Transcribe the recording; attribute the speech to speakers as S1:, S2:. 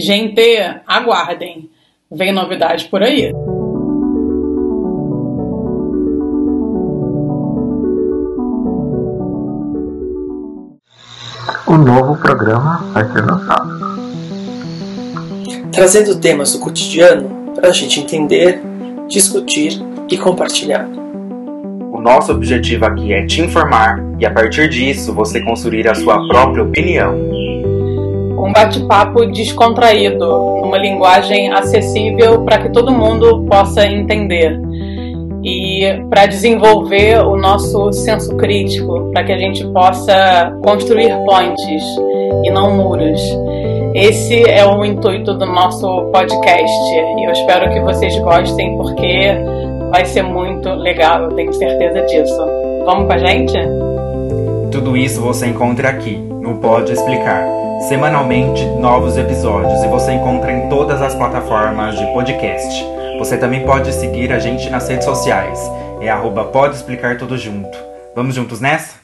S1: Gente, aguardem. Vem novidade por aí.
S2: O novo programa vai ser lançado.
S3: Trazendo temas do cotidiano para a gente entender, discutir e compartilhar.
S4: O nosso objetivo aqui é te informar e a partir disso você construir a sua própria opinião.
S1: Um bate-papo descontraído, numa linguagem acessível para que todo mundo possa entender. E para desenvolver o nosso senso crítico, para que a gente possa construir pontes e não muros. Esse é o intuito do nosso podcast e eu espero que vocês gostem porque vai ser muito legal, eu tenho certeza disso. Vamos com a gente?
S4: Tudo isso você encontra aqui no Pode Explicar. Semanalmente, novos episódios e você encontra em todas as plataformas de podcast. Você também pode seguir a gente nas redes sociais. É arroba Pode Explicar Tudo Junto. Vamos juntos nessa?